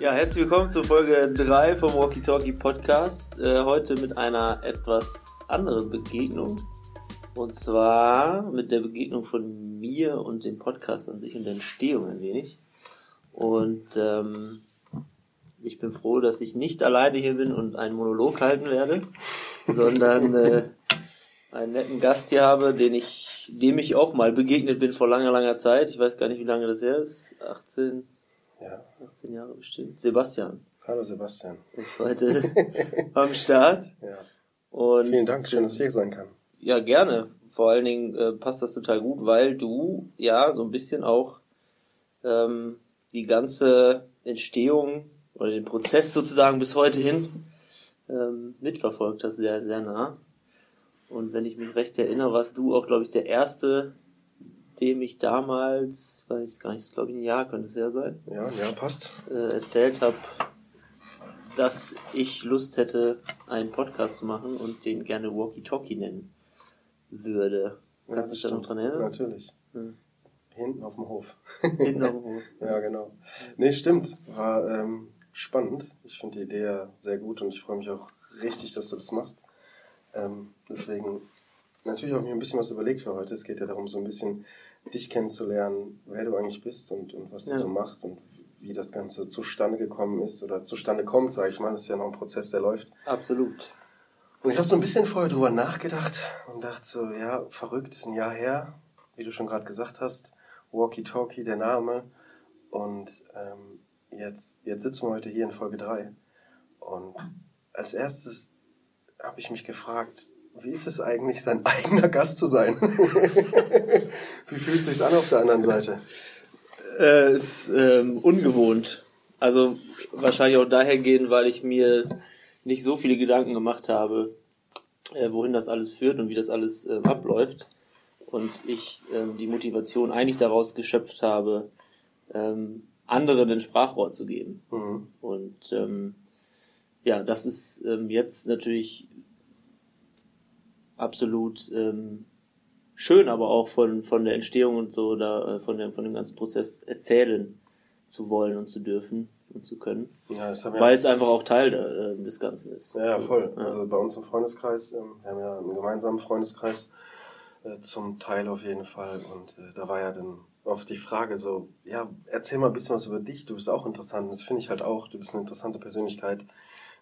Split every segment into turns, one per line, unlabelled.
Ja, herzlich willkommen zur Folge 3 vom Walkie Talkie Podcast. Äh, heute mit einer etwas anderen Begegnung. Und zwar mit der Begegnung von mir und dem Podcast an sich und der Entstehung ein wenig. Und ähm, ich bin froh, dass ich nicht alleine hier bin und einen Monolog halten werde, sondern äh, einen netten Gast hier habe, den ich, dem ich auch mal begegnet bin vor langer, langer Zeit. Ich weiß gar nicht, wie lange das her ist. 18,
Ja,
18 Jahre bestimmt. Sebastian
hallo Sebastian.
ist heute am Start.
Ja.
Und
Vielen Dank, schön, dass ich hier sein kann.
Ja, gerne. Vor allen Dingen äh, passt das total gut, weil du ja so ein bisschen auch ähm, die ganze Entstehung oder den Prozess sozusagen bis heute hin ähm, mitverfolgt hast, sehr, sehr nah. Und wenn ich mich recht erinnere, warst du auch, glaube ich, der Erste, dem ich damals, weiß ich gar nicht, glaube ich, ein Jahr könnte es ja sein,
Ja, ja, passt.
äh, erzählt habe, dass ich Lust hätte, einen Podcast zu machen und den gerne Walkie Talkie nennen würde. Kannst du dich da noch dran erinnern?
Natürlich.
Hm.
Hinten auf dem Hof.
Hinten auf dem Hof.
Ja, genau. Nee, stimmt. War ähm, spannend. Ich finde die Idee ja sehr gut und ich freue mich auch richtig, dass du das machst. Ähm, deswegen natürlich auch mir ein bisschen was überlegt für heute. Es geht ja darum, so ein bisschen dich kennenzulernen, wer du eigentlich bist und, und was du
Ja.
so machst und wie das Ganze zustande gekommen ist oder zustande kommt, sage ich mal. Das ist ja noch ein Prozess, der läuft.
Absolut.
Und ich habe so ein bisschen vorher drüber nachgedacht und dachte so, ja, verrückt, ist ein Jahr her, wie du schon gerade gesagt hast. Walkie Talkie, der Name. Und ähm, jetzt, jetzt sitzen wir heute hier in Folge 3. Und als erstes habe ich mich gefragt, wie ist es eigentlich, sein eigener Gast zu sein? wie fühlt sich's an auf der anderen Seite?
Äh, ist ähm, ungewohnt. Also wahrscheinlich auch daher gehen, weil ich mir nicht so viele Gedanken gemacht habe, äh, wohin das alles führt und wie das alles ähm, abläuft. Und ich ähm, die Motivation eigentlich daraus geschöpft habe, ähm, anderen ein Sprachrohr zu geben.
Mhm.
Und ähm, ja, das ist ähm, jetzt natürlich absolut ähm, schön, aber auch von, von der Entstehung und so, da, äh, von, dem, von dem ganzen Prozess erzählen zu wollen und zu dürfen und zu können.
Ja,
Weil es einfach auch Teil der, äh, des Ganzen ist.
Ja, ja, voll.
Ja.
Also bei uns im Freundeskreis, ähm, wir haben ja einen gemeinsamen Freundeskreis, äh, zum Teil auf jeden Fall. Und äh, da war ja dann oft die Frage so, ja, erzähl mal ein bisschen was über dich, du bist auch interessant. Und das finde ich halt auch, du bist eine interessante Persönlichkeit.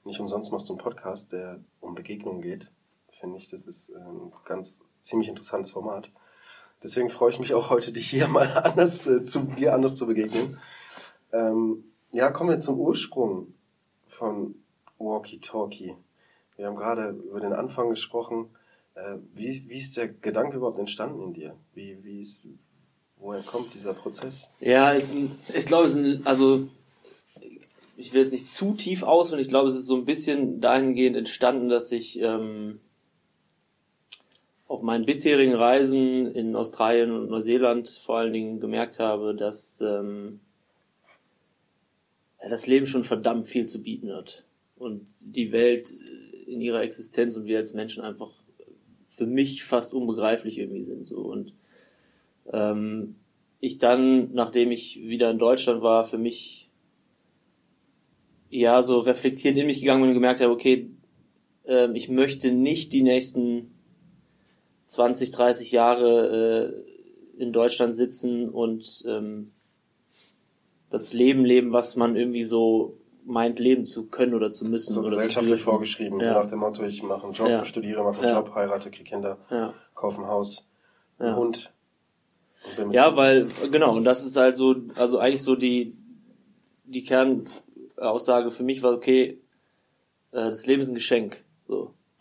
Nicht umsonst machst du einen Podcast, der um Begegnungen geht. Finde ich, das ist äh, ein ganz ziemlich interessantes Format. Deswegen freue ich mich auch heute, dich hier mal anders äh, zu dir anders zu begegnen. Ähm, ja, kommen wir zum Ursprung von Walkie Talkie. Wir haben gerade über den Anfang gesprochen. Äh, wie, wie ist der Gedanke überhaupt entstanden in dir? Wie, wie ist, woher kommt dieser Prozess?
Ja, ist ein, ich glaube, es ist ein, also ich will jetzt nicht zu tief aus und ich glaube, es ist so ein bisschen dahingehend entstanden, dass ich ähm, auf meinen bisherigen Reisen in Australien und Neuseeland vor allen Dingen gemerkt habe, dass ähm, das Leben schon verdammt viel zu bieten hat. Und die Welt äh, in ihrer Existenz und wir als Menschen einfach für mich fast unbegreiflich irgendwie sind so. Und ähm, ich dann, nachdem ich wieder in Deutschland war, für mich ja so reflektierend in mich gegangen bin und gemerkt habe, okay, ähm, ich möchte nicht die nächsten 20, 30 Jahre äh, in Deutschland sitzen und ähm, das Leben leben, was man irgendwie so meint, leben zu können oder zu müssen
So
oder
gesellschaftlich vorgeschrieben, so
Ja.
nach dem Motto, ich mache einen Job,
Ja.
studiere, mache einen
Ja.
Job, heirate, kriege Kinder, kaufe ein Haus, einen. Hund.
Ja, weil, genau, und das ist halt so, also eigentlich so die, die Kernaussage für mich war, okay, äh, das Leben ist ein Geschenk.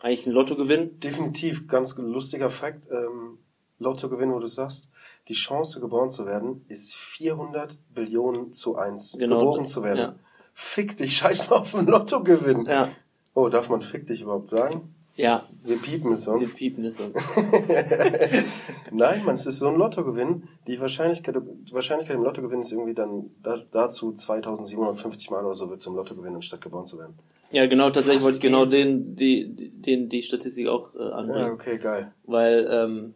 Eigentlich ein Lottogewinn.
Definitiv, ganz lustiger Fakt, ähm, Lottogewinn, wo du sagst, die Chance geboren zu werden ist 400 Billionen zu 1.
Genau,
geboren zu werden.
ja.
Fick dich, scheiß mal auf den Lottogewinn.
Ja.
Oh, darf man fick dich überhaupt sagen?
Ja,
Wir piepen es
wir
sonst.
piepen es uns.
Nein, man, es ist so ein Lottogewinn. Die Wahrscheinlichkeit, die Wahrscheinlichkeit im Lottogewinn ist irgendwie dann da, dazu 2750 Mal oder so wird zum Lottogewinn, anstatt geboren zu werden.
Ja, genau, tatsächlich wollte ich genau den, die, den, die Statistik auch äh, anbringen.
Ja, okay, geil.
Weil, ähm,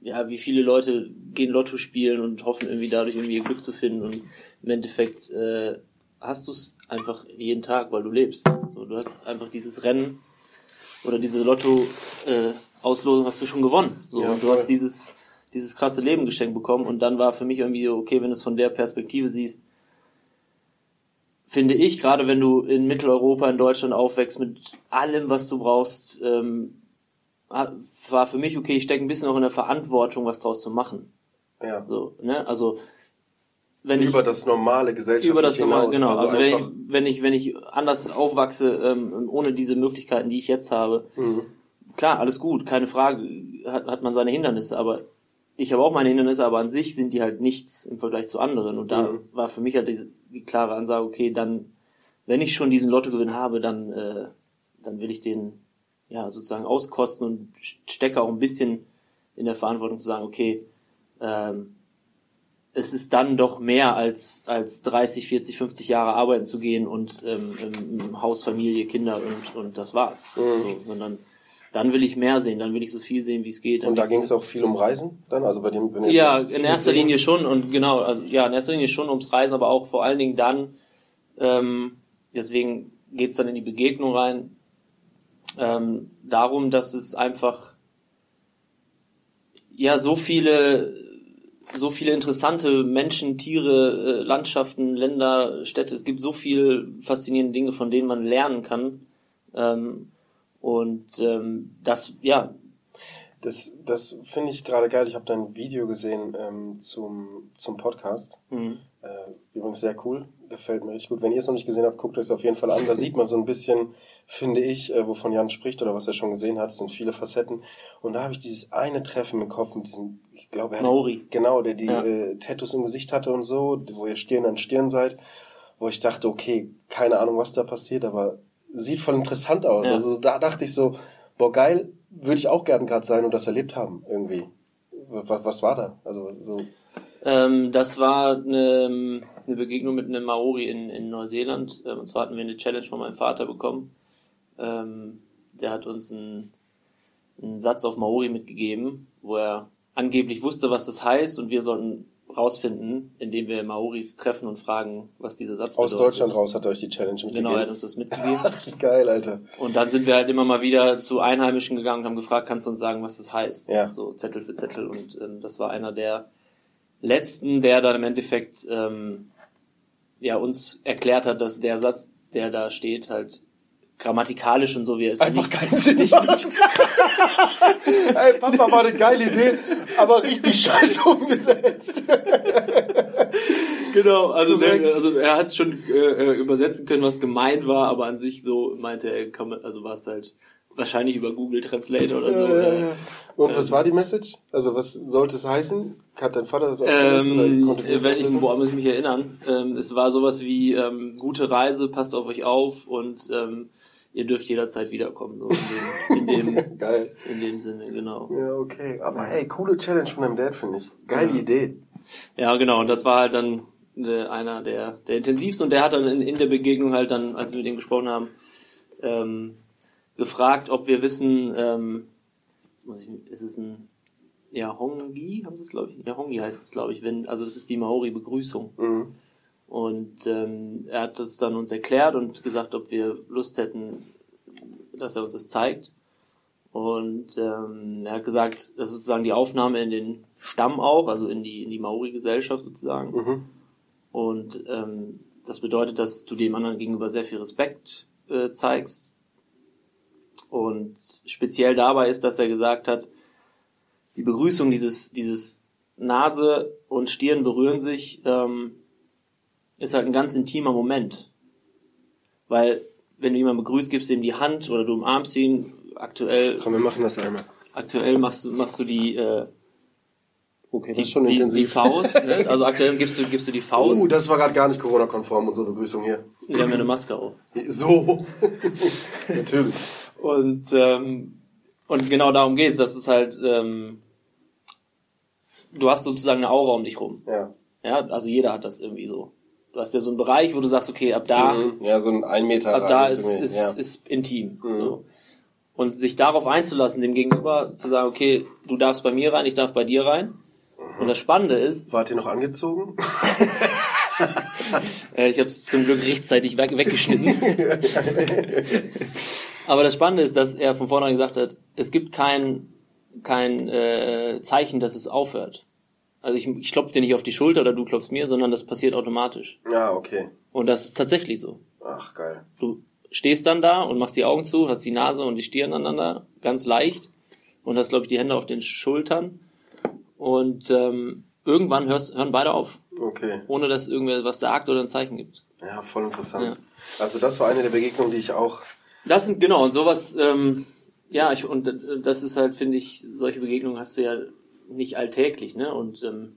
ja, wie viele Leute gehen Lotto spielen und hoffen irgendwie dadurch irgendwie ihr Glück zu finden und im Endeffekt äh, hast du es einfach jeden Tag, weil du lebst. So, du hast einfach dieses Rennen oder diese Lotto-Auslosung äh, hast du schon gewonnen. So, ja, und du hast dieses, dieses krasse Leben geschenkt bekommen und dann war für mich irgendwie okay, wenn du es von der Perspektive siehst, finde ich, gerade wenn du in Mitteleuropa, in Deutschland aufwächst mit allem, was du brauchst, ähm, war für mich okay, ich stecke ein bisschen auch in der Verantwortung, was draus zu machen. Ja. So, ne? Also
wenn über ich, das normale Gesellschaft über das
normale, genau. Also, also wenn, ich, wenn ich wenn ich anders aufwachse ähm, ohne diese Möglichkeiten, die ich jetzt habe, mhm. klar, alles gut, keine Frage, hat, hat man seine Hindernisse, aber ich habe auch meine Hindernisse, aber an sich sind die halt nichts im Vergleich zu anderen. Und da mhm. war für mich halt die, die, klare Ansage, okay, dann, wenn ich schon diesen Lottogewinn habe, dann, äh, dann will ich den ja sozusagen auskosten und stecke auch ein bisschen in der Verantwortung zu sagen, okay, ähm, es ist dann doch mehr als, als 30, 40, 50 Jahre arbeiten zu gehen und ähm, im Haus, Familie, Kinder und, und das war's. Mhm. So, sondern dann will ich mehr sehen, dann will ich so viel sehen, wie es geht.
Und da ging es so auch viel um Reisen dann? Also bei dem,
wenn Ja, in erster Linie schon und genau, also ja, in erster Linie schon ums Reisen, aber auch vor allen Dingen dann, ähm, deswegen geht's dann in die Begegnung rein, ähm, darum, dass es einfach ja so viele so viele interessante Menschen, Tiere, äh, Landschaften, Länder, Städte. Es gibt so viele faszinierende Dinge, von denen man lernen kann. Ähm, und ähm, das, ja.
Das, das finde ich gerade geil. Ich habe dein Video gesehen ähm, zum, zum Podcast. Mhm. Äh, übrigens sehr cool. Gefällt mir richtig gut. Wenn ihr es noch nicht gesehen habt, guckt euch es auf jeden Fall an. Da sieht man so ein bisschen, finde ich, äh, wovon Jan spricht oder was er schon gesehen hat. Es sind viele Facetten. Und da habe ich dieses eine Treffen im Kopf mit diesem, ich glaube, er Maori. genau, der die ja. äh, Tattoos im Gesicht hatte und so, wo ihr Stirn an Stirn seid, wo ich dachte, okay, keine Ahnung, was da passiert, aber sieht voll interessant aus. Ja. Also da dachte ich so, boah, geil, würde ich auch gern gerade sein und das erlebt haben, irgendwie. Was, was war da? Also so.
Ähm, das war eine, eine, Begegnung mit einem Maori in, in Neuseeland. Ähm, und zwar hatten wir eine Challenge von meinem Vater bekommen. Ähm, der hat uns einen, einen Satz auf Maori mitgegeben, wo er angeblich wusste, was das heißt und wir sollten rausfinden, indem wir Maoris treffen und fragen, was dieser Satz
Aus bedeutet. Aus Deutschland raus hat er euch die Challenge mitgegeben.
Genau, er hat uns das mitgegeben.
Geil, Alter.
Und dann sind wir halt immer mal wieder zu Einheimischen gegangen und haben gefragt, kannst du uns sagen, was das heißt? Ja. So Zettel für Zettel. Und ähm, das war einer der letzten, der dann im Endeffekt ähm, ja uns erklärt hat, dass der Satz, der da steht, halt grammatikalisch und so wie er ist.
Einfach keinen Sinn nicht, nicht. Ey, Papa, war eine geile Idee, aber richtig scheiße umgesetzt.
genau, also, der, also er hat es schon äh, äh, übersetzen können, was gemeint war, aber an sich so meinte er, also war es halt wahrscheinlich über Google Translate oder so. Äh,
und was war die Message? Also was sollte es heißen? Hat dein Vater das auch
ähm, oder Wenn ich, boah, muss ich mich erinnern. Ähm, es war sowas wie ähm, gute Reise, passt auf euch auf und ähm, ihr dürft jederzeit wiederkommen. So in dem, in dem, Geil. In dem Sinne, genau.
Ja, okay. Aber hey, coole Challenge von deinem Dad, finde ich. Geile ja. Idee.
Ja, genau. Und das war halt dann äh, einer der, der intensivsten. Und der hat dann in, in der Begegnung halt dann, als wir mit ihm gesprochen haben, ähm, gefragt, ob wir wissen, ähm, muss ich, ist es ein ja, Hongi, haben sie es, glaube ich. Ja, Hongi heißt es, glaube ich. Wenn, also das ist die Maori-Begrüßung. Mhm. Und ähm, er hat das dann uns erklärt und gesagt, ob wir Lust hätten, dass er uns das zeigt. Und ähm, er hat gesagt, das ist sozusagen die Aufnahme in den Stamm auch, also in die, in die Maori-Gesellschaft sozusagen. Mhm. Und ähm, das bedeutet, dass du dem anderen gegenüber sehr viel Respekt äh, zeigst. Und speziell dabei ist, dass er gesagt hat, die Begrüßung, dieses, dieses Nase und Stirn berühren sich, ähm, ist halt ein ganz intimer Moment. Weil, wenn du jemanden begrüßt, gibst du ihm die Hand oder du umarmst ihn. Aktuell.
Komm, wir machen das einmal.
Aktuell machst du, machst du die, äh, Okay, das ist schon die, intensiv. Die Faust, ne? also aktuell gibst du, gibst du die Faust.
Oh, das war gerade gar nicht Corona-konform, unsere Begrüßung hier.
Wir haben ja eine Maske auf.
So. Natürlich.
Und, ähm, und genau darum geht's, dass es halt, ähm, du hast sozusagen eine Aura um dich rum. Ja. Ja, also jeder hat das irgendwie so. Du hast ja so einen Bereich, wo du sagst, okay, ab da.
Mhm. Ja, so ein ein Meter.
Ab da ist, ist, ja. ist intim. Mhm. So. Und sich darauf einzulassen, dem Gegenüber zu sagen, okay, du darfst bei mir rein, ich darf bei dir rein. Mhm. Und das Spannende ist.
Wart ihr noch angezogen?
Ich habe es zum Glück rechtzeitig weg, weggeschnitten. Aber das Spannende ist, dass er von vornherein gesagt hat, es gibt kein, kein äh, Zeichen, dass es aufhört. Also ich, ich klopfe dir nicht auf die Schulter oder du klopfst mir, sondern das passiert automatisch.
Ja, okay.
Und das ist tatsächlich so.
Ach, geil.
Du stehst dann da und machst die Augen zu, hast die Nase und die Stirn aneinander, ganz leicht, und hast, glaube ich, die Hände auf den Schultern. Und ähm, irgendwann hörst, hören beide auf,
Okay.
ohne dass irgendwer was sagt oder ein Zeichen gibt.
Ja, voll interessant.
Ja.
Also das war eine der Begegnungen, die ich auch.
Das sind genau und sowas. Ähm, ja, ich und das ist halt, finde ich, solche Begegnungen hast du ja nicht alltäglich, ne? Und ähm,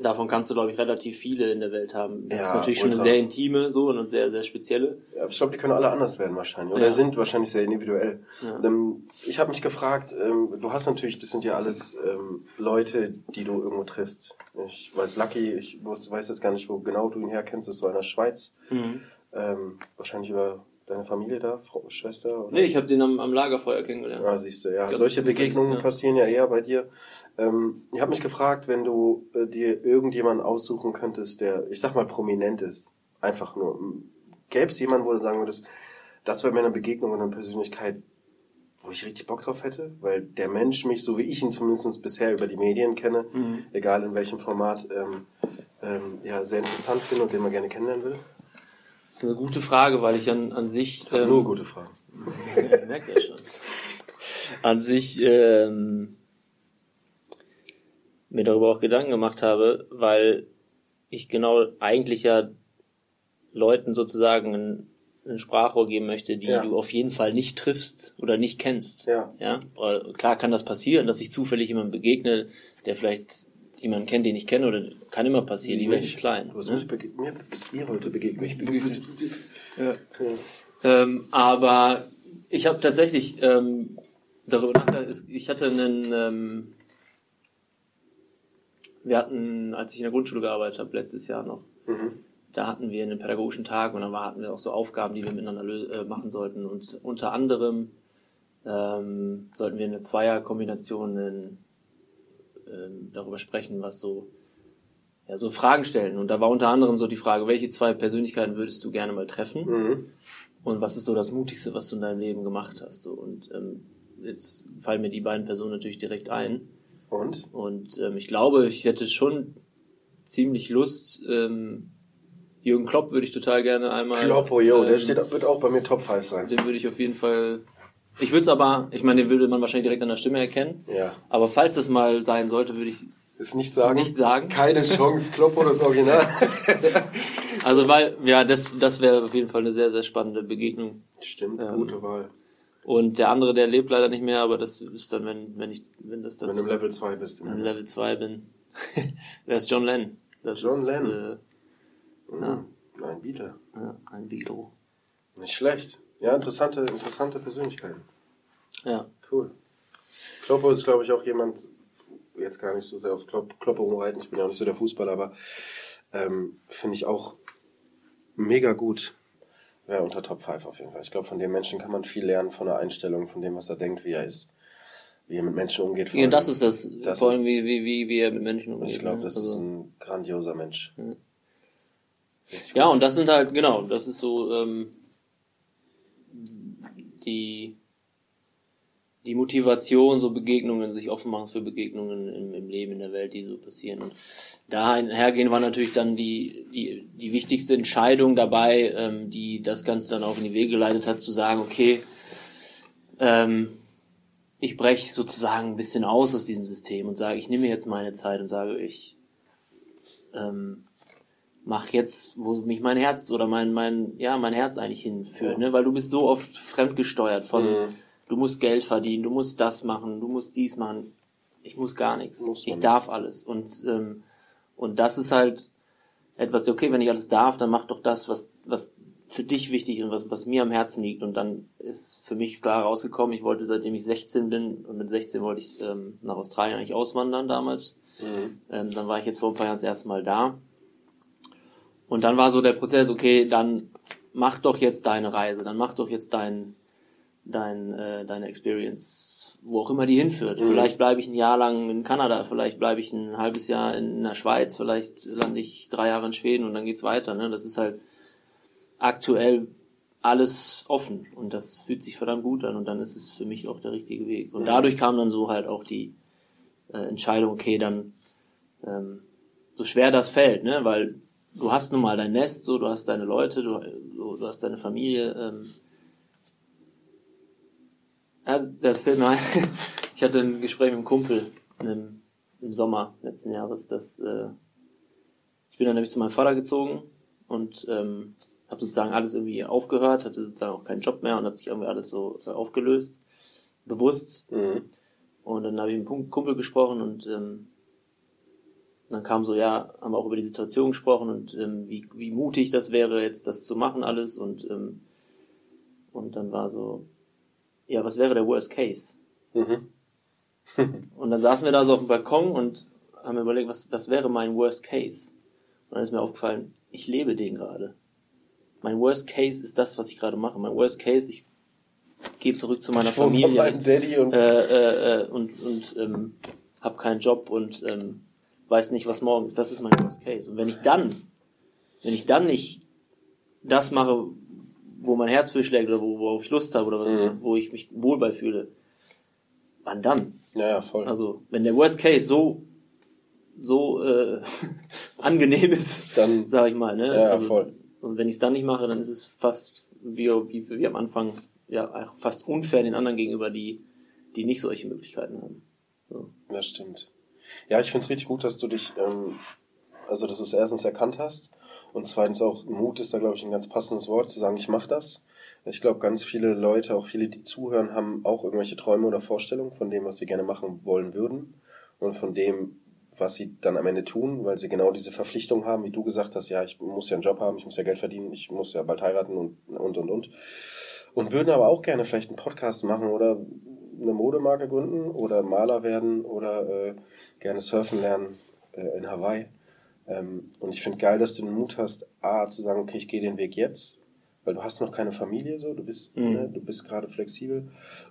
davon kannst du, glaube ich, relativ viele in der Welt haben. Das
Ja,
ist natürlich schon eine
ultra.
sehr intime so und sehr sehr spezielle.
Ja, ich glaube, die können alle anders werden wahrscheinlich. Oder
Ja.
sind wahrscheinlich sehr individuell.
Ja.
Ähm, ich habe mich gefragt, ähm, du hast natürlich, das sind ja alles ähm, Leute, die du irgendwo triffst. Ich weiß Lucky, ich weiß jetzt gar nicht, wo genau du ihn herkennst, das war in der Schweiz. Ähm, wahrscheinlich über deine Familie da, Frau, Schwester? Oder?
Nee, ich habe den am, am Lagerfeuer kennengelernt.
Ah, siehst du, ja.
Ganz
Solche Begegnungen passieren ja eher bei dir. Ähm, ich habe mich gefragt, wenn du äh, dir irgendjemanden aussuchen könntest, der, ich sag mal, prominent ist. Einfach nur. Gäbe es jemanden, wo du sagen würdest, das wäre mir eine Begegnung und eine Persönlichkeit, wo ich richtig Bock drauf hätte? Weil der Mensch mich, so wie ich ihn zumindest bisher über die Medien kenne,
Mhm.
egal in welchem Format, ähm, ähm, ja, sehr interessant finde und den man gerne kennenlernen will.
Das ist eine gute Frage, weil ich an, an sich. ähm,
Nur gute Fragen.
Merkt ja schon. An sich ähm, mir darüber auch Gedanken gemacht habe, weil ich genau eigentlich ja Leuten sozusagen ein, ein Sprachrohr geben möchte, die
Ja.
du auf jeden Fall nicht triffst oder nicht kennst.
Ja.
Ja, klar kann das passieren, dass ich zufällig jemandem begegne, der vielleicht jemanden kennt, den ich kenne, oder kann immer passieren. Die Welt ist klein.
Hast
ne?
mich mir bist mir heute begegnet.
Ja. Ähm, aber ich habe tatsächlich ähm, darüber nachgedacht, ich hatte einen, ähm, wir hatten, als ich in der Grundschule gearbeitet habe, letztes Jahr noch,
Mhm.
da hatten wir einen pädagogischen Tag und dann war, hatten wir auch so Aufgaben, die wir miteinander äh, machen sollten. Und unter anderem ähm, sollten wir eine Zweierkombination in, ähm, darüber sprechen, was so, ja, so Fragen stellen. Und da war unter anderem so die Frage, welche zwei Persönlichkeiten würdest du gerne mal treffen?
Mhm.
Und was ist so das Mutigste, was du in deinem Leben gemacht hast? So, und ähm, jetzt fallen mir die beiden Personen natürlich direkt ein.
Und?
Und ähm, ich glaube, ich hätte schon ziemlich Lust. Ähm, Jürgen Klopp würde ich total gerne einmal.
Kloppo, yo, der
ähm,
steht, wird auch bei mir Top 5 sein.
Den würde ich auf jeden Fall. Ich würde es aber, ich meine, den würde man wahrscheinlich direkt an der Stimme erkennen.
Ja.
Aber falls das mal sein sollte, würde ich
Ist nicht sagen.
nicht sagen.
Keine Chance, Kloppo das Original.
Also weil, ja, das, das wäre auf jeden Fall eine sehr, sehr spannende Begegnung.
Stimmt,
Ähm,
gute Wahl.
Und der andere, der lebt leider nicht mehr, aber das ist dann, wenn, wenn ich, wenn das
Wenn
dann
du im Level 2 bist.
in Level 2 bin. der ist John Lennon. Das
John
ist,
Lennon.
Äh,
Mhm. Ein Beatle.
ja, ein Beatle.
Nicht schlecht. Ja, interessante, interessante Persönlichkeiten.
Ja.
Cool. Kloppo ist, glaube ich, auch jemand, jetzt gar nicht so sehr auf Klopp, Kloppo umreiten, ich bin ja auch nicht so der Fußballer, aber ähm, finde ich auch mega gut. Wäre unter Top 5 auf jeden Fall. Ich glaube, von dem Menschen kann man viel lernen, von der Einstellung, von dem, was er denkt, wie er ist, wie er mit Menschen umgeht.
ja das ist das,
Das
vor allem
ist-
wie, wie, wie, wie er mit Menschen umgeht.
ich glaube,
ne?
das ist
Also-
ein grandioser Mensch.
Ja. Ja, und das sind halt, genau, das ist so ähm, die, die Motivation, so Begegnungen, sich offen machen für Begegnungen im, im Leben, in der Welt, die so passieren. Und da einhergehen war natürlich dann die, die, die wichtigste Entscheidung dabei, ähm, die das Ganze dann auch in die Wege geleitet hat, zu sagen, okay, ähm, ich breche sozusagen ein bisschen aus aus diesem System und sage, ich nehme jetzt meine Zeit und sage, ich ähm, mach jetzt, wo mich mein Herz oder mein, mein, ja, mein Herz eigentlich hinführt, ne? Weil du bist so oft fremdgesteuert von,
Mhm.
Du musst Geld verdienen, du musst das machen, du musst dies machen. Ich muss gar nichts. Ich darf alles. Und, ähm, und das ist halt etwas, okay, wenn ich alles darf, dann mach doch das, was, was für dich wichtig und was, was mir am Herzen liegt. Und dann ist für mich klar rausgekommen, ich wollte, seitdem ich 16 bin, und mit 16 wollte ich ähm, nach Australien eigentlich auswandern damals.
Mhm.
Ähm, dann war ich jetzt vor ein paar Jahren das erste Mal da. Und dann war so der Prozess, okay, dann mach doch jetzt deine Reise, dann mach doch jetzt dein, dein, äh, deine Experience, wo auch immer die hinführt.
Mhm.
Vielleicht bleibe ich ein Jahr lang in Kanada, vielleicht bleibe ich ein halbes Jahr in der Schweiz, vielleicht lande ich drei Jahre in Schweden und dann geht's weiter. Ne? Das ist halt aktuell alles offen und das fühlt sich verdammt gut an und dann ist es für mich auch der richtige Weg. Und dadurch kam dann so halt auch die äh, Entscheidung, okay, dann ähm, so schwer das fällt, ne? weil du hast nun mal dein Nest, so du hast deine Leute, du, du, du hast deine Familie. Ähm, ja, das fällt mir ein. Ich hatte ein Gespräch mit einem Kumpel im, im Sommer letzten Jahres, dass äh, ich bin dann nämlich zu meinem Vater gezogen und ähm, habe sozusagen alles irgendwie aufgehört, hatte sozusagen auch keinen Job mehr und hat sich irgendwie alles so äh, aufgelöst, bewusst.
Mhm.
Und dann habe ich mit einem Kumpel gesprochen und ähm, dann kam so, ja, haben wir auch über die Situation gesprochen und ähm, wie, wie mutig das wäre, jetzt das zu machen alles und ähm, und dann war so, ja, was wäre der Worst Case?
Mhm.
Und dann saßen wir da so auf dem Balkon und haben überlegt, was, was wäre mein Worst Case? Und dann ist mir aufgefallen, ich lebe den gerade. Mein Worst Case ist das, was ich gerade mache. Mein Worst Case, ich gehe zurück zu meiner
Ich
Familie
meinem Daddy und
äh, äh, äh, und, und ähm, habe keinen Job und ähm, weiß nicht, was morgen ist. Das ist mein Worst Case. Und wenn ich dann, wenn ich dann nicht das mache, wo mein Herz für schlägt oder wo, worauf ich Lust habe oder
Mhm.
wo ich mich wohl bei fühle, wann dann?
ja, ja, voll.
Also, wenn der Worst Case so, so äh, angenehm ist,
Dann,
sag ich mal, ne?
ja,
also,
voll.
Und wenn ich es dann nicht mache, dann ist es fast wie, wie, wie am Anfang, ja, fast unfair den anderen gegenüber, die, die nicht solche Möglichkeiten haben. So.
Das stimmt. Ja, ich finde es richtig gut, dass du dich, ähm, also dass du es erstens erkannt hast und zweitens auch Mut ist da, glaube ich, ein ganz passendes Wort, zu sagen, ich mache das. Ich glaube, ganz viele Leute, auch viele, die zuhören, haben auch irgendwelche Träume oder Vorstellungen von dem, was sie gerne machen wollen würden und von dem, was sie dann am Ende tun, weil sie genau diese Verpflichtung haben, wie du gesagt hast, ja, ich muss ja einen Job haben, ich muss ja Geld verdienen, ich muss ja bald heiraten und, und, und, und. Und würden aber auch gerne vielleicht einen Podcast machen oder eine Modemarke gründen oder Maler werden oder äh, gerne surfen lernen äh, in Hawaii. Ähm, und ich finde geil, dass du den Mut hast, A, zu sagen, okay, ich gehe den Weg jetzt, weil du hast noch keine Familie so, du bist,
Mhm.
ne, du bist gerade flexibel.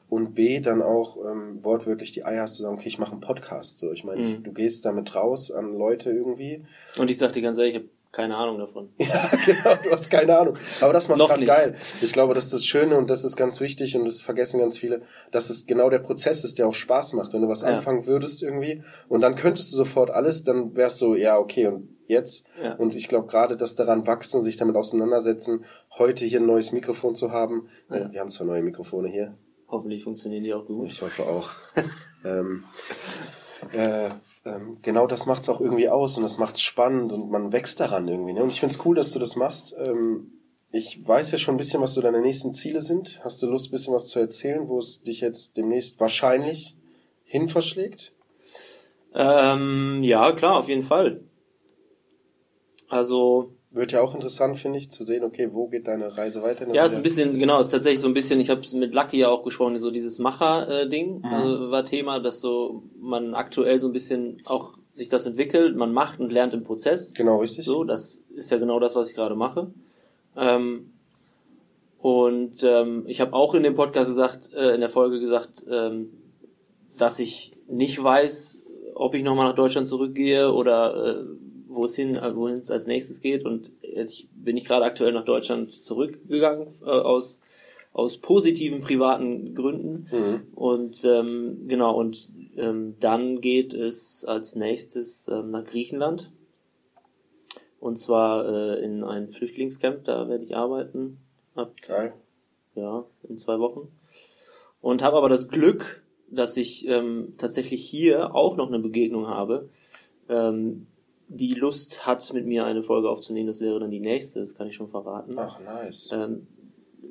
Und B, dann auch ähm, wortwörtlich die Eier hast zu sagen, okay, ich mache einen Podcast. So, ich meine,
Mhm.
du gehst damit raus an Leute irgendwie.
Und ich sag dir ganz ehrlich, ich habe keine Ahnung davon.
Ja, genau, du hast keine Ahnung. Aber das macht gerade geil. Ich glaube, das ist das Schöne und das ist ganz wichtig und das vergessen ganz viele, dass es genau der Prozess ist, der auch Spaß macht. Wenn du was
Ja.
anfangen würdest irgendwie und dann könntest du sofort alles, dann wär's so, ja, okay, und jetzt?
Ja.
Und ich glaube gerade, dass daran wachsen, sich damit auseinandersetzen, heute hier ein neues Mikrofon zu haben.
Ja.
Äh, Wir haben zwar neue Mikrofone hier,
Hoffentlich funktionieren die auch gut.
ich hoffe auch. ähm, äh, ähm, genau das macht's auch irgendwie aus und das macht's spannend und man wächst daran irgendwie. Ne? Und ich find's cool, dass du das machst. Ähm, ich weiß ja schon ein bisschen, was so deine nächsten Ziele sind. Hast du Lust, ein bisschen was zu erzählen, wo es dich jetzt demnächst wahrscheinlich hin verschlägt?
Ähm, ja, klar, auf jeden Fall. Also,
Wird ja auch interessant, finde ich, zu sehen, okay, wo geht deine Reise weiter?
ja, ist ein bisschen, genau, ist tatsächlich so ein bisschen, ich habe mit Lucky ja auch gesprochen, so dieses Macher-Ding
Mhm.
also, war Thema, dass so man aktuell so ein bisschen auch sich das entwickelt, man macht und lernt im Prozess.
Genau, richtig?
So, das ist ja genau das, was ich gerade mache. Ähm, und ähm, ich habe auch in dem Podcast gesagt, äh, in der Folge gesagt, ähm, dass ich nicht weiß, ob ich nochmal nach Deutschland zurückgehe oder äh, wo es hin, äh, wohin es als nächstes geht. Und jetzt bin ich gerade aktuell nach Deutschland zurückgegangen äh, aus aus positiven privaten Gründen.
Mhm.
Und ähm, genau, und ähm, dann geht es als nächstes ähm, nach Griechenland. Und zwar äh, in ein Flüchtlingscamp, da werde ich arbeiten. Ab,
Geil.
ja, in zwei Wochen. Und habe aber das Glück, dass ich ähm, tatsächlich hier auch noch eine Begegnung habe, ähm, die Lust hat, mit mir eine Folge aufzunehmen. Das wäre dann die nächste, das kann ich schon verraten.
Ach, nice.
Ähm,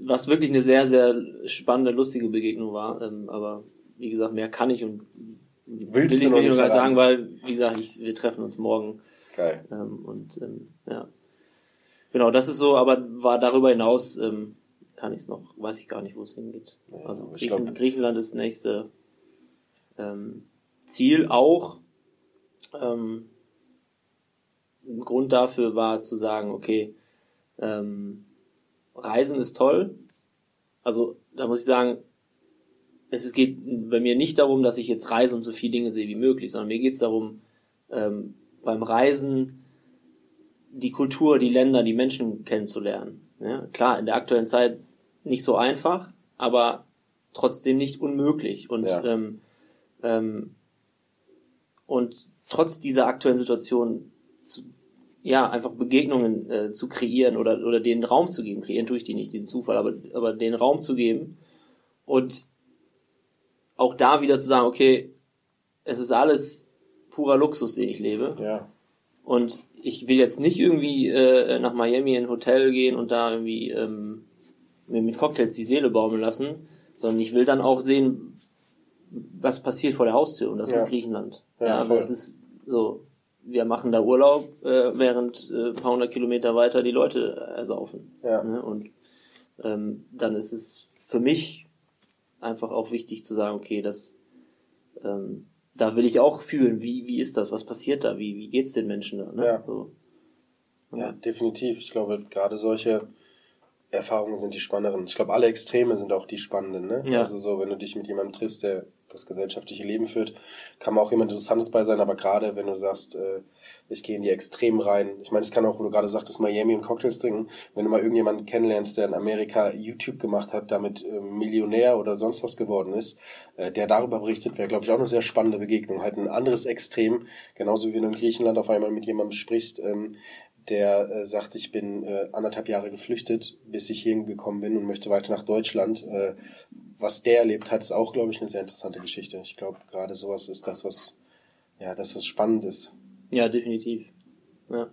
was wirklich eine sehr, sehr spannende, lustige Begegnung war. Ähm, aber wie gesagt, mehr kann ich und
Willst
will
du
ich
noch
mir
nicht
gar
verraten?
sagen, weil, wie gesagt, ich, wir treffen uns morgen.
Geil.
Ähm, und ähm, ja. Genau, das ist so, aber war darüber hinaus, ähm, kann ich es noch, weiß ich gar nicht, wo es hingeht.
Ja,
Also Griechen,
glaub-
Griechenland ist das nächste ähm, Ziel auch. Ähm, ein Grund dafür war zu sagen, okay, ähm, Reisen ist toll. Also da muss ich sagen, es geht bei mir nicht darum, dass ich jetzt reise und so viele Dinge sehe wie möglich, sondern mir geht es darum, ähm, beim Reisen die Kultur, die Länder, die Menschen kennenzulernen. Ja, klar, in der aktuellen Zeit nicht so einfach, aber trotzdem nicht unmöglich. Und,
Ja.
ähm, ähm, und trotz dieser aktuellen Situation zu, ja, einfach Begegnungen äh, zu kreieren oder, oder den Raum zu geben. Kreieren tue ich die nicht, diesen Zufall, aber, aber den Raum zu geben und auch da wieder zu sagen, okay, es ist alles purer Luxus, den ich lebe.
Ja.
Und ich will jetzt nicht irgendwie äh, nach Miami in ein Hotel gehen und da irgendwie ähm, mir mit Cocktails die Seele baumeln lassen, sondern ich will dann auch sehen, was passiert vor der Haustür und das
Ja.
ist Griechenland.
Ja,
Ja, aber es ist so, wir machen da Urlaub, äh, während äh, ein paar hundert Kilometer weiter die Leute ersaufen.
Ja.
Ne? Und ähm, dann ist es für mich einfach auch wichtig zu sagen, okay, das ähm, da will ich auch fühlen, wie, wie ist das, was passiert da, wie, wie geht's den Menschen da, ne?
Ja.
So.
Ja, definitiv. Ich glaube, gerade solche Erfahrungen sind die spannenderen. Ich glaube, alle Extreme sind auch die spannenden. Ne?
Ja.
Also so, wenn du dich mit jemandem triffst, der das gesellschaftliche Leben führt, kann man auch jemand Interessantes bei sein. Aber gerade wenn du sagst, äh, ich gehe in die Extremen rein. Ich meine, es kann auch, wo du gerade sagtest, Miami und Cocktails trinken. Wenn du mal irgendjemanden kennenlernst, der in Amerika YouTube gemacht hat, damit äh, Millionär oder sonst was geworden ist, äh, der darüber berichtet, wäre, glaube ich, auch eine sehr spannende Begegnung. Halt ein anderes Extrem. Genauso wie wenn du in Griechenland auf einmal mit jemandem sprichst, ähm, der äh, sagt, ich bin äh, anderthalb Jahre geflüchtet, bis ich hierhin gekommen bin und möchte weiter nach Deutschland. Äh, was der erlebt hat, ist auch, glaube ich, eine sehr interessante Geschichte. Ich glaube, gerade sowas ist das, was, ja, das, was spannend ist.
Ja, definitiv. Ja.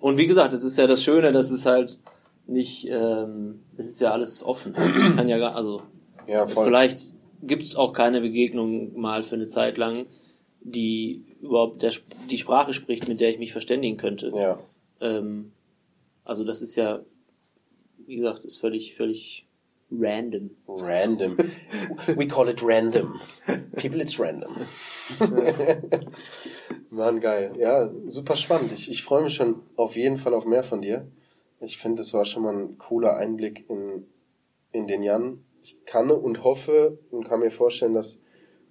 Und wie gesagt, es ist ja das Schöne, dass es halt nicht, ähm, es ist ja alles offen. Ich kann ja gar, also
Ja, voll.
vielleicht gibt es auch keine Begegnung mal für eine Zeit lang, die überhaupt der, die Sprache spricht, mit der ich mich verständigen könnte.
Ja,
Ähm, also das ist ja, wie gesagt, ist völlig, völlig random.
random. We call it random. People, it's random. Mann, geil. Ja, super spannend. Ich, ich freue mich schon auf jeden Fall auf mehr von dir. Ich finde, es war schon mal ein cooler Einblick in, in den Jan. Ich kann und hoffe und kann mir vorstellen, dass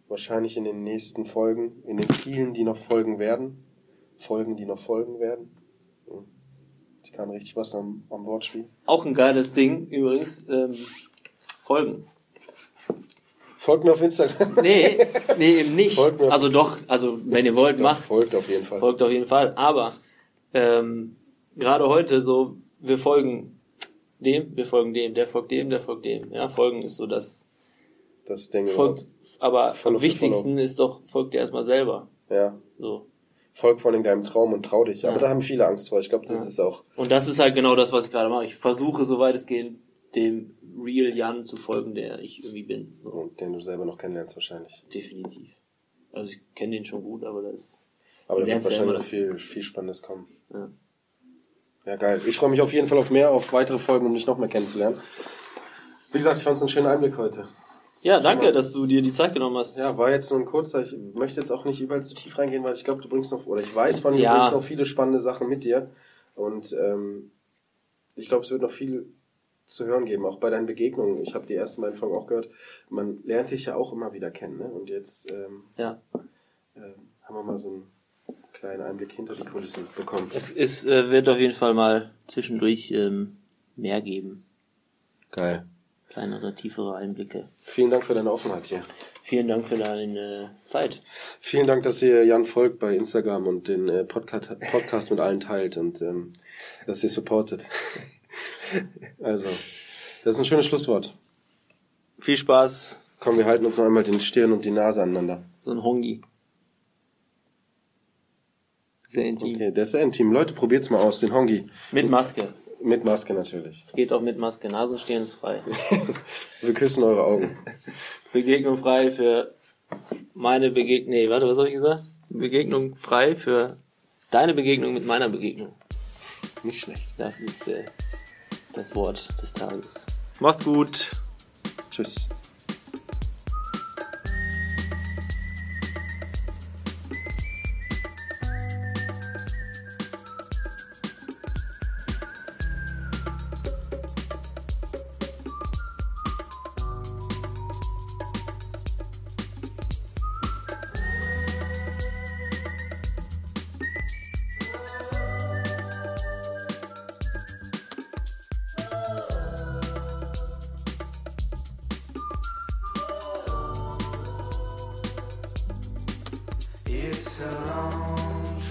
wahrscheinlich in den nächsten Folgen, in den vielen, die noch folgen werden, Folgen, die noch folgen werden, ich kann richtig was am, am Wortspiel.
Auch ein geiles Ding übrigens. Ähm, Folgen.
Folgt mir auf Instagram.
Nee, nee, eben nicht.
Folgt mir.
Also doch, also wenn ihr wollt, macht.
Folgt auf jeden Fall.
Folgt auf jeden Fall. Aber ähm, gerade heute so, wir folgen dem, wir folgen dem, der folgt dem, der folgt dem. Ja, folgen ist so das
Das Ding.
folgt, aber am wichtigsten ist doch, folgt dir erstmal selber.
Ja.
So.
Folg vor allem deinem Traum und trau dich. Aber
Ja.
da haben viele Angst vor. Ich glaube, das
Ja.
ist auch.
Und das ist halt genau das, was ich gerade mache. Ich versuche, soweit es geht, dem Real Jan zu folgen, der ich irgendwie bin. So,
Den du selber noch kennenlernst wahrscheinlich.
definitiv. Also ich kenne den schon gut, aber das ist.
Aber da wird wahrscheinlich viel, viel Spannendes kommen.
Ja.
Ja, geil. Ich freue mich auf jeden Fall auf mehr, auf weitere Folgen, um dich noch mehr kennenzulernen. Wie gesagt, ich fand es einen schönen Einblick heute.
Ja, danke, dass du dir die Zeit genommen hast.
Ja, war jetzt nur ein kurzer. Ich möchte jetzt auch nicht überall zu tief reingehen, weil ich glaube, du bringst noch, oder ich weiß von dir,
Ja.
du bringst noch viele spannende Sachen mit dir. Und ähm, ich glaube, es wird noch viel zu hören geben, auch bei deinen Begegnungen. Ich habe die ersten beiden Folgen auch gehört. Man lernt dich ja auch immer wieder kennen. Ne? Und jetzt ähm,
ja.
äh, haben wir mal so einen kleinen Einblick hinter die Kulissen bekommen.
Es, es äh, wird auf jeden Fall mal zwischendurch ähm, mehr geben.
Geil.
Kleinere, tiefere Einblicke.
Vielen Dank für deine Offenheit hier.
Vielen Dank für deine Zeit.
Vielen Dank, dass ihr Jan folgt bei Instagram und den äh, Podcast, Podcast mit allen teilt und ähm, dass ihr supportet. also, das ist ein schönes Schlusswort.
Viel Spaß.
Komm, wir halten uns noch einmal den Stirn und die Nase aneinander.
So ein Hongi. Sehr intim.
Okay, der ist sehr intim. Leute, probiert's mal aus, den Hongi.
Mit Maske.
Mit Maske natürlich.
Geht auch mit Maske. Nasenstirn ist frei.
Wir küssen eure Augen.
Begegnung frei für meine Begegnung. Nee, warte, was habe ich gesagt? Begegnung frei für deine Begegnung mit meiner Begegnung.
Nicht schlecht.
Das ist äh, das Wort des Tages. Macht's gut.
Tschüss.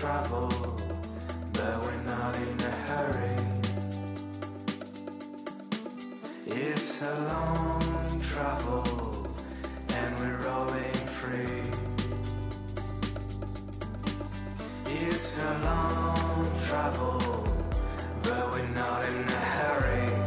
Travel, but we're not in a hurry. It's a long travel, and we're rolling free. It's a long travel, but we're not in a hurry.